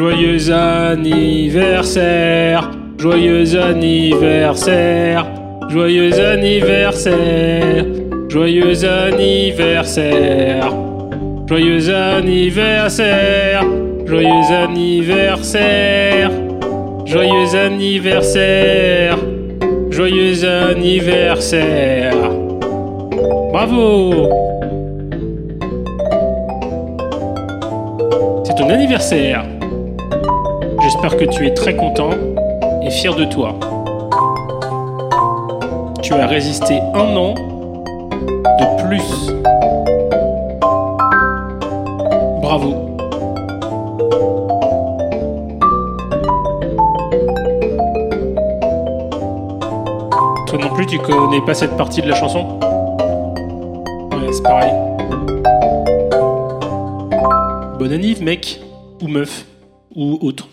Joyeux anniversaire, joyeux anniversaire, joyeux anniversaire, joyeux anniversaire, joyeux anniversaire, joyeux anniversaire, joyeux anniversaire, joyeux anniversaire. Bravo C'est ton anniversaire. J'espère que tu es très content et fier de toi. Tu as résisté un an de plus. Bravo. Toi non plus, tu connais pas cette partie de la chanson? Ouais, c'est pareil. Bonne anniv, mec. Ou meuf. Ou autre.